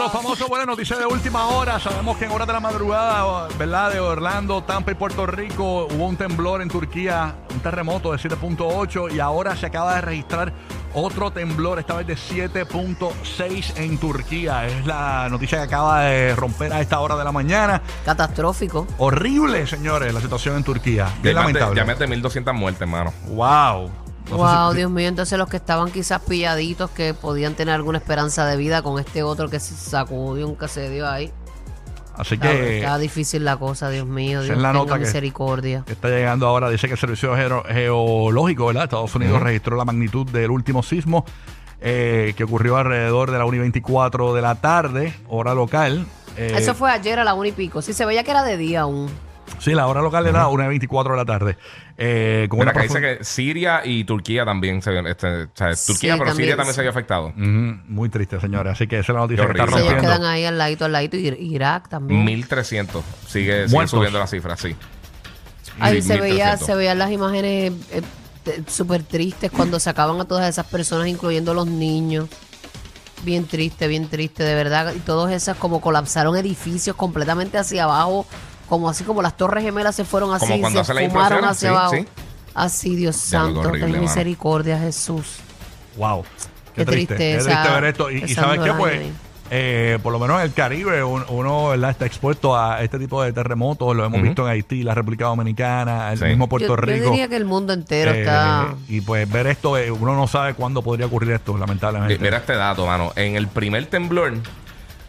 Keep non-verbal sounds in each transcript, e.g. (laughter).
de los famosos. Buena noticia de última hora. Sabemos que en horas de la madrugada, ¿verdad? De Orlando, Tampa y Puerto Rico hubo un temblor en Turquía, un terremoto de 7.8 y ahora se acaba de registrar otro temblor, esta vez de 7.6 en Turquía. Es la noticia que acaba de romper a esta hora de la mañana. Catastrófico. Horrible, señores, la situación en Turquía. Ya lamentable. Ya mete 1200 muertes, hermano. Wow. No wow, si- Dios mío. Entonces los que estaban quizás pilladitos, que podían tener alguna esperanza de vida con este otro que se sacudió, un que se dio ahí. Así Está, que está difícil la cosa, Dios mío. Dios es la nota que- misericordia. que está llegando ahora. Dice que el Servicio Geo- Geológico, ¿verdad? Estados Unidos registró la magnitud del último sismo eh, que ocurrió alrededor de la 1 y 24 de la tarde, hora local. Eh, Eso fue ayer a la una y pico. Sí, se veía que era de día aún. Sí, la hora local era 1 y 24 de la tarde. Eh, con Mira, una acá dice que Siria y Turquía también se este, o sea, Sí, Turquía, pero también, Siria también sí. se vio afectado. Ujú, muy triste, señores. Así que esa es la noticia Qué que está horrible, Ellos rompiendo. quedan ahí al ladito, al ladito. Y Irak también. 1300. Sigue, sigue Muertos. subiendo la cifra, sí. Ahí Mil- se veía, 1300. se veían las imágenes eh, te- súper tristes cuando sacaban a todas esas personas, incluyendo los niños. Bien triste, bien triste, de verdad. Y todas esas como colapsaron edificios completamente hacia abajo, como así como las torres gemelas se fueron así, Como cuando se hace la fumaron implosión, hacia sí, abajo. sí. Así, Dios Ya, santo, horrible, ten mano. misericordia, Jesús. Wow. Qué, Qué triste. Qué triste ver esto. Y, sabes qué, pues, ahí. eh, por lo menos en el Caribe un- uno ¿verdad? está expuesto a este tipo de terremotos. Lo hemos Ujú. visto en Haití, la República Dominicana, el Sí. mismo Puerto yo, yo Rico. diría que el mundo entero Eh, está... Y pues ver esto, eh, uno no sabe cuándo podría ocurrir esto, lamentablemente. Mira este dato, mano. En el primer temblor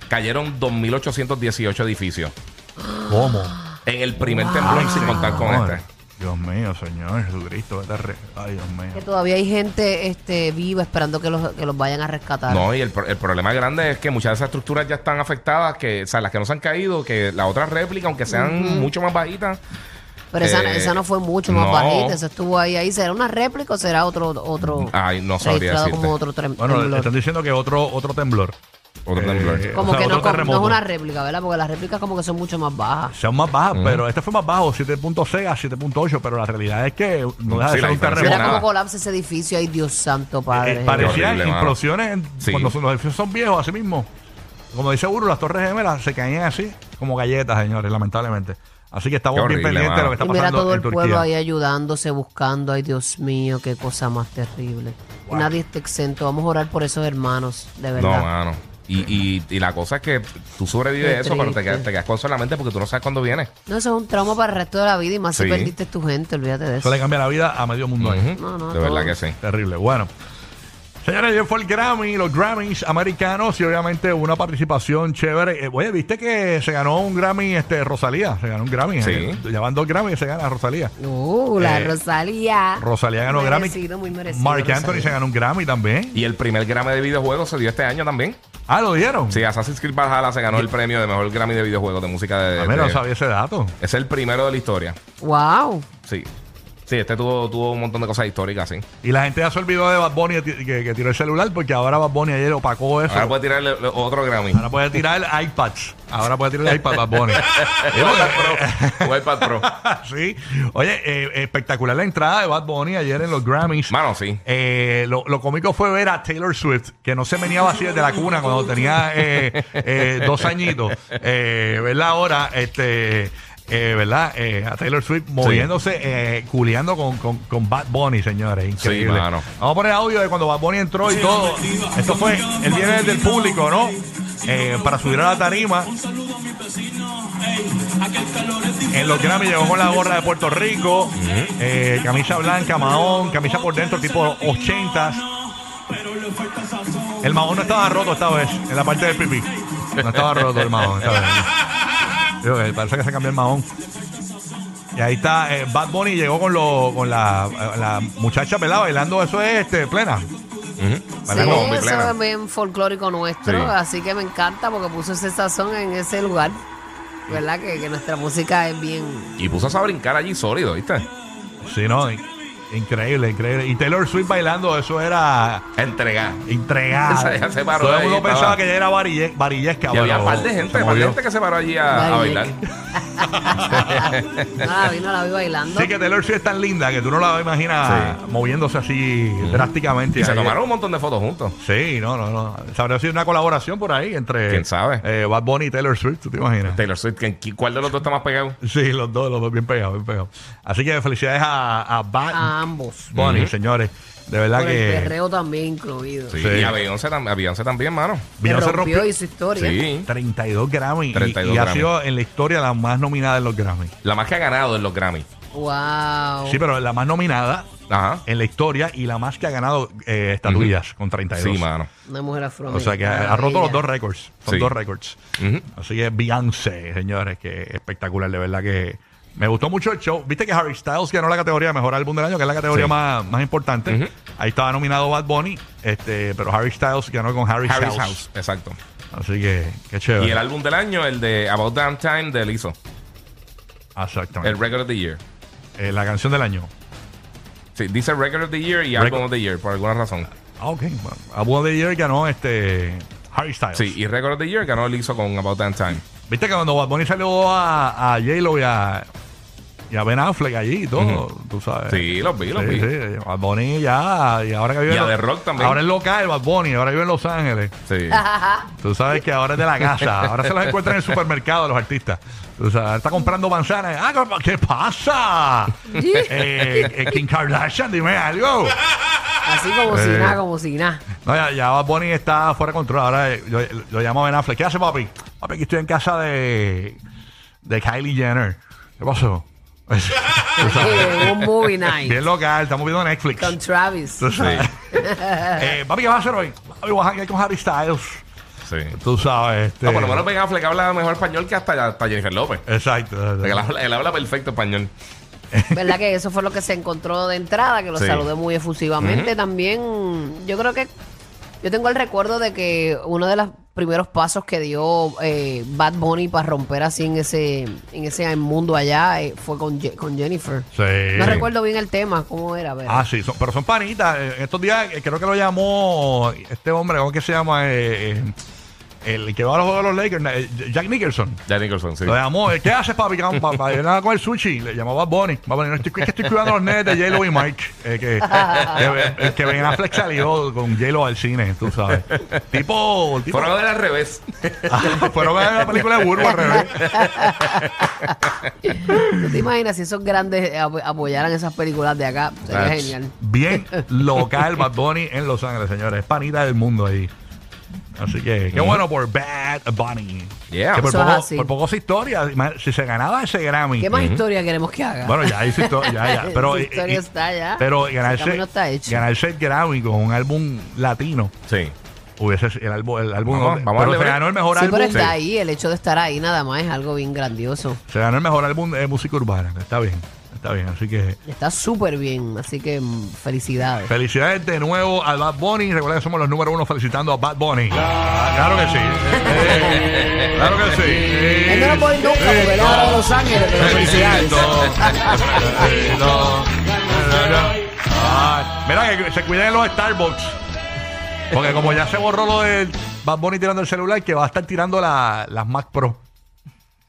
cayeron 2818 edificios. ¿Cómo? En el primer temblor sin contar con este. Dios mío, Señor Jesucristo. vete a re- Ay, Dios mío. Que todavía hay gente este, viva esperando que los, que los vayan a rescatar. No, y el, pro- el problema grande es que muchas de esas estructuras ya están afectadas, que, o sea, las que no se han caído, que las otras réplicas, aunque sean mucho más bajitas, Pero esa, Eh, esa no fue mucho más no. bajita, esa estuvo ahí, ahí. ¿Será una réplica o será otro, otro ay, no sabría decirte. como otro Bueno, temblor? están diciendo que otro, otro temblor. Otro Eh, temblor. Como o sea, que no, otro como- no terremoto. es una réplica, ¿verdad? Porque las réplicas como que son mucho más bajas. Sean más bajas, pero este fue más bajo, 7.6 a 7.8, pero la realidad es que no deja de Sí, ser un diferencia Mira es terremoto. nada. cómo colapsa ese edificio. Ay, Dios santo, padre. Eh, parecían Horrible, mano. implosiones en- Sí. cuando son- los edificios son viejos, así mismo. Como dice Uru, las torres gemelas se caían así, como galletas, señores, lamentablemente. Así que estamos Qué bien horrible, pendientes de lo que está y mira pasando todo en el Turquía. pueblo ahí ayudándose, buscando. Ay, Dios mío, qué cosa más terrible. Nadie está exento. Vamos a orar por esos hermanos, de No, verdad. mano. Y, y, y la cosa es que tú sobrevives Qué eso, pero te quedas, te quedas con solamente porque tú no sabes cuándo viene. No, eso es un trauma para el resto de la vida y más Sí. si perdiste tu gente, olvídate de Eso eso. le cambia la vida a medio mundo. ahí. No, no, de verdad todo. que sí. Terrible. Bueno. Señores, ayer fue el Grammy, los Grammys americanos y obviamente una participación chévere. Eh, oye, ¿viste que se ganó un Grammy este Rosalía? Se ganó un Grammy. Sí. eh, ya van dos Grammys y se gana Rosalía. Uh, la Eh, Rosalía. Rosalía ganó Grammy. Merecido, muy merecido, Mark Rosalía. Anthony se ganó un Grammy también. Y el primer Grammy de videojuegos se dio este año también. Ah, ¿lo dieron? Sí, Assassin's Creed Valhalla se ganó el premio de mejor Grammy de videojuegos de música de. A mí no sabía ese dato. es el primero de la historia. Wow. Sí. Sí, este tuvo, tuvo un montón de cosas históricas, sí. Y la gente ya se olvidó de Bad Bunny que, que- que tiró el celular porque ahora Bad Bunny ayer opacó eso. Ahora puede tirarle otro Grammy. Ahora puede tirar el iPad. Ahora puede tirar el iPad Bad Bunny. (laughs) Un iPad Pro. Un iPad Pro. (laughs) sí. Oye, eh, espectacular la entrada de Bad Bunny ayer en los Grammys. Mano, sí. Eh, lo, lo cómico fue ver a Taylor Swift, que no se meneaba así desde la cuna cuando tenía eh, eh, dos añitos. Eh, verla ahora, este, eh, ¿verdad? Eh, a Taylor Swift moviéndose, eh, culeando con, con, con Bad Bunny, señores. Increíble. mano. Vamos a poner audio de cuando Bad Bunny entró y todo. Esto fue, él viene desde el público, ¿no? Eh, para subir a la tarima. En los Grammy llegó con la gorra de Puerto Rico, eh, camisa blanca, mahón, camisa por dentro tipo 80 El mahón no estaba roto esta vez, en la parte del pipí. No estaba roto el mahón esta vez. Parece que se cambió el mahón. Y ahí está, eh, Bad Bunny llegó con, lo, con la, la muchacha pelada bailando, eso es este, plena. Sí, Bailando y eso plena. es bien folclórico nuestro, Sí. así que me encanta porque puso ese sazón en ese lugar. ¿Verdad? Que, que nuestra música es bien. Y puso a brincar allí sólido, ¿viste? Sí, no, in- increíble, increíble. Y Taylor Swift bailando, eso era Entregar. entregada. Esa ya se paró Todo el ahí, mundo estaba- pensaba que ella era varille- varillesca. Y había pero un par de se gente, par de movió. gente que se paró allí a, bailar. No la vi, no la vi bailando. Sí, que Taylor Swift es tan linda que tú no la imaginas Sí. moviéndose así drásticamente. Y se Ahí- tomaron un montón de fotos juntos. Sí, no, no, no. Se habría sido una colaboración por ahí entre. ¿Quién sabe? eh, Bad Bunny y Taylor Swift, ¿tú te imaginas? Taylor Swift, ¿quién- quién- ¿cuál de los dos está más pegado? Sí, los dos, los dos bien pegados, bien pegados. Así que felicidades a, a Bad A ambos. Ujú. señores. De verdad Por el que perreo también incluido. Sí. Sí. Y a Beyoncé, tam- a Beyoncé también, mano. Que Beyoncé rompió, rompió hizo historia. Sí. 32 Grammy y- 32 y, ha Grammy. sido en la historia la más nominada en los Grammy. La más que ha ganado en los Grammy. Wow. Sí, pero la más nominada Ajá. en la historia y la más que ha ganado eh, estatuillas con 32. Sí, mano. Una mujer afroamericana. O sea que ha, ha roto los dos récords. Son Sí. dos récords. Ujú. Así que Beyoncé, señores, que espectacular, de verdad que me gustó mucho el show. Viste que Harry Styles ganó la categoría de mejor álbum del año, que es la categoría Sí. más, más importante. Ahí estaba nominado Bad Bunny, este, pero Harry Styles ganó con Harry's, Harry's House. House. Exacto. Así que, qué chévere. Y el álbum del año, el de About Damn Time de Lizzo. Exactamente. El Record of the Year. Eh, la canción del año. Sí, dice Record of the Year y Record- Album of the Year, por alguna razón. Ah, ok. Bueno, Album de Year ganó este Harry Styles. Sí, y Record of the Year ganó Lizzo con About Damn Time. Viste que cuando Bad Bunny salió a, a J-Lo y a, y a Ben Affleck allí y todo, tú sabes. Sí, los vi, los Sí, vi. sí, Bad Bunny ya, y ahora que vive Y a en- The Rock también. Ahora es local, Bad Bunny, ahora vive en Los Ángeles. Sí. Tú sabes que ahora es de la casa, ahora se los encuentran en el supermercado los artistas. Sabes, ahora está comprando manzanas. Ah, ¿qué pasa? (laughs) eh, eh, Kim Kardashian, dime algo. Así como si Eh. nada, como si nada. No, ya, ya Bad Bunny está fuera de control. Ahora eh, yo, lo llamo a Ben Affleck. ¿Qué hace, papi? Papi, aquí estoy en casa de, de Kylie Jenner. ¿Qué pasó? Eh, (laughs) un movie night. Bien local, estamos viendo Netflix. Con Travis. Tú sabes. (laughs) Eh, papi, ¿qué vas a hacer hoy? Papi, a janguear con Harry Styles. sí. Tú sabes. Este, No, por lo menos Ben Affleck habla mejor español que hasta, hasta Jennifer López. Exacto. Él habla, él habla perfecto español. ¿Verdad que eso fue lo que se encontró de entrada? Que lo Sí. saludé muy efusivamente. También, yo creo que. Yo tengo el recuerdo de que uno de los primeros pasos que dio eh, Bad Bunny para romper así en ese en ese mundo allá eh, fue con, Je- con Jennifer. Sí. No recuerdo bien el tema, cómo era. pero- Ah, sí, son- pero son panitas. Eh, estos días eh, creo que lo llamó este hombre, ¿cómo que se llama? Eh, eh, el que va a los juegos de los Lakers, eh, Jack Nicholson. Jack Nicholson, sí. Lo llamó, eh, ¿qué haces, papi? Que Para ir a comer sushi. Le llamaba Bonnie. Bunny. No, estoy, es que estoy cuidando a los nenes de J-Lo y Mike. Eh, que, que, eh, que Ben Affleck salió con J-Lo al cine, tú sabes. Tipo. tipo Fueron a ver al revés. (laughs) Fueron a ver la película de Burbo al revés. ¿Tú te imaginas si esos grandes ap- apoyaran esas películas de acá? Sería genial. Bien (laughs) local Bad Bunny en Los Ángeles, señores. Es panita del mundo ahí. Así que, qué bueno por Bad Bunny. Yeah. Que por Eso es poco, así. por poco se historia. Si se ganaba ese Grammy. ¿Qué más historia queremos que haga? Bueno, ya hizo historia. Ya, ya. (laughs) Pero, Esa historia y- está ya. Pero El ganarse, camino está hecho. ganarse el Grammy con un álbum latino. Sí. Hubiese el álbum, el álbum Vamos, vamos a pero darle se break. ganó el mejor sí, álbum. pero está Sí. ahí. El hecho de estar ahí nada más es algo bien grandioso. Se ganó el mejor álbum de música urbana. Está bien. Está bien. Así que Está súper bien. Así que mm, felicidades. felicidades de nuevo al Bad Bunny. Recuerda que somos los número uno felicitando a Bad Bunny. Ah, claro que sí. Eh, (laughs) claro que sí. Él no lo puede ir nunca porque él ahora de Los Ángeles, pero felicidades. Mira que se cuiden los Starbucks. Porque como ya se borró lo del Bad Bunny tirando el celular, que va a estar tirando la- las Mac Pro.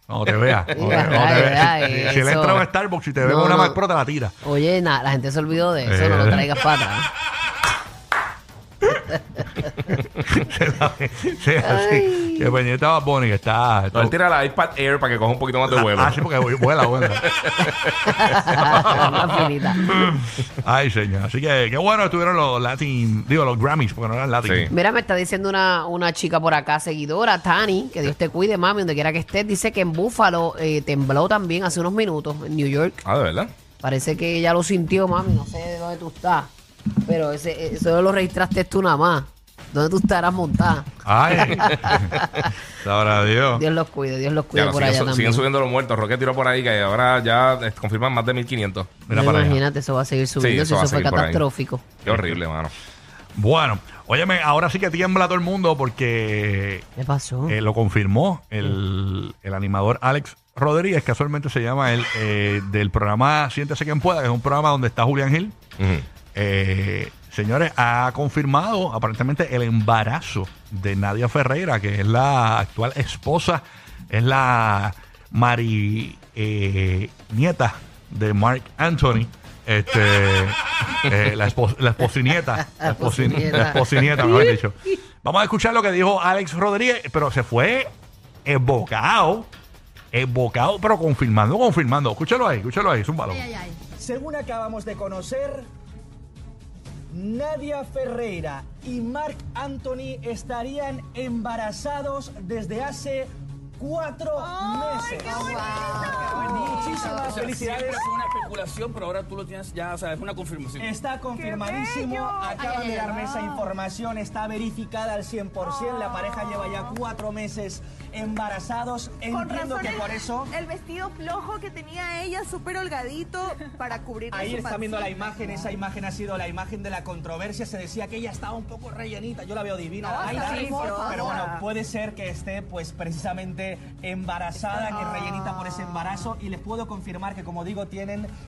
No te veas. Sí, verdad, Si, él eso. entra a Starbucks y te ve No, con una no. Mac Pro, te la tira. Oye, nada, la gente se olvidó de eso. No lo Eh. traigas para atrás. Sí, así. Que pendiente a Bad Bunny, que está. No, él tira la iPad Air para que coja un poquito más de vuelo. Ah, sí, porque vuela, vuela. (laughs) Una finita. Ay, señor. Así que qué bueno estuvieron los Latin, digo, los Grammys, porque no eran Latin. Sí. Mira, me está diciendo una, una chica por acá, seguidora, Tani, que Dios te cuide, mami, donde quiera que estés. Dice que en Búfalo eh, tembló también hace unos minutos, en New York. Ah, de verdad. Parece que ella lo sintió, mami. No sé de dónde tú estás. Pero ese, eso lo registraste tú nada más. ¿Dónde tú estarás montada? Ay, (laughs) sabrá Dios. Dios los cuide, Dios los Ya, cuide no, por siguen, allá su- también. siguen subiendo los muertos. Roque tiró por ahí que ahora ya eh, confirman más de 1500. Mira No, para allá. imagínate, eso va a seguir subiendo eso si va a eso fue seguir por ahí. catastrófico. Qué horrible, mano. Bueno, óyeme, ahora sí que tiembla todo el mundo porque ¿Qué pasó? eh, lo confirmó el, el animador Alex Rodríguez, casualmente se llama él, eh, del programa Siéntese quien pueda, que es un programa donde está Julián Gil. Ujú. Eh, señores, ha confirmado aparentemente el embarazo de Nadia Ferreira, que es la actual esposa, es la Mari eh, nieta de Mark Anthony. Este, eh, la, espos- la esposinieta, (laughs) la, La esposin- esposinieta. la esposinieta, mejor dicho. Vamos a escuchar lo que dijo Alex Rodríguez, pero se fue embocado, embocado, pero confirmando, confirmando. Escúchalo ahí, escúchalo ahí, zúmbalo. Según acabamos de conocer, Nadia Ferreira y Marc Anthony estarían embarazados desde hace cuatro meses. Muchísimas O sea, felicidades. fue una especulación, pero ahora tú lo tienes ya, o sea, es una confirmación. Está confirmadísimo, acaban de darme esa información, está verificada al 100%, la pareja lleva ya cuatro meses embarazados, entiendo que el- por eso... El vestido flojo que tenía ella, súper holgadito, para cubrir Ahí su está viendo la imagen, esa imagen ha sido la imagen de la controversia. Se decía que ella estaba un poco rellenita, yo la veo divina. No, Ay, está sí, hermosa. pero bueno, puede ser que esté pues precisamente embarazada, que rellenita por ese embarazo. Y les puedo confirmar que como digo, tienen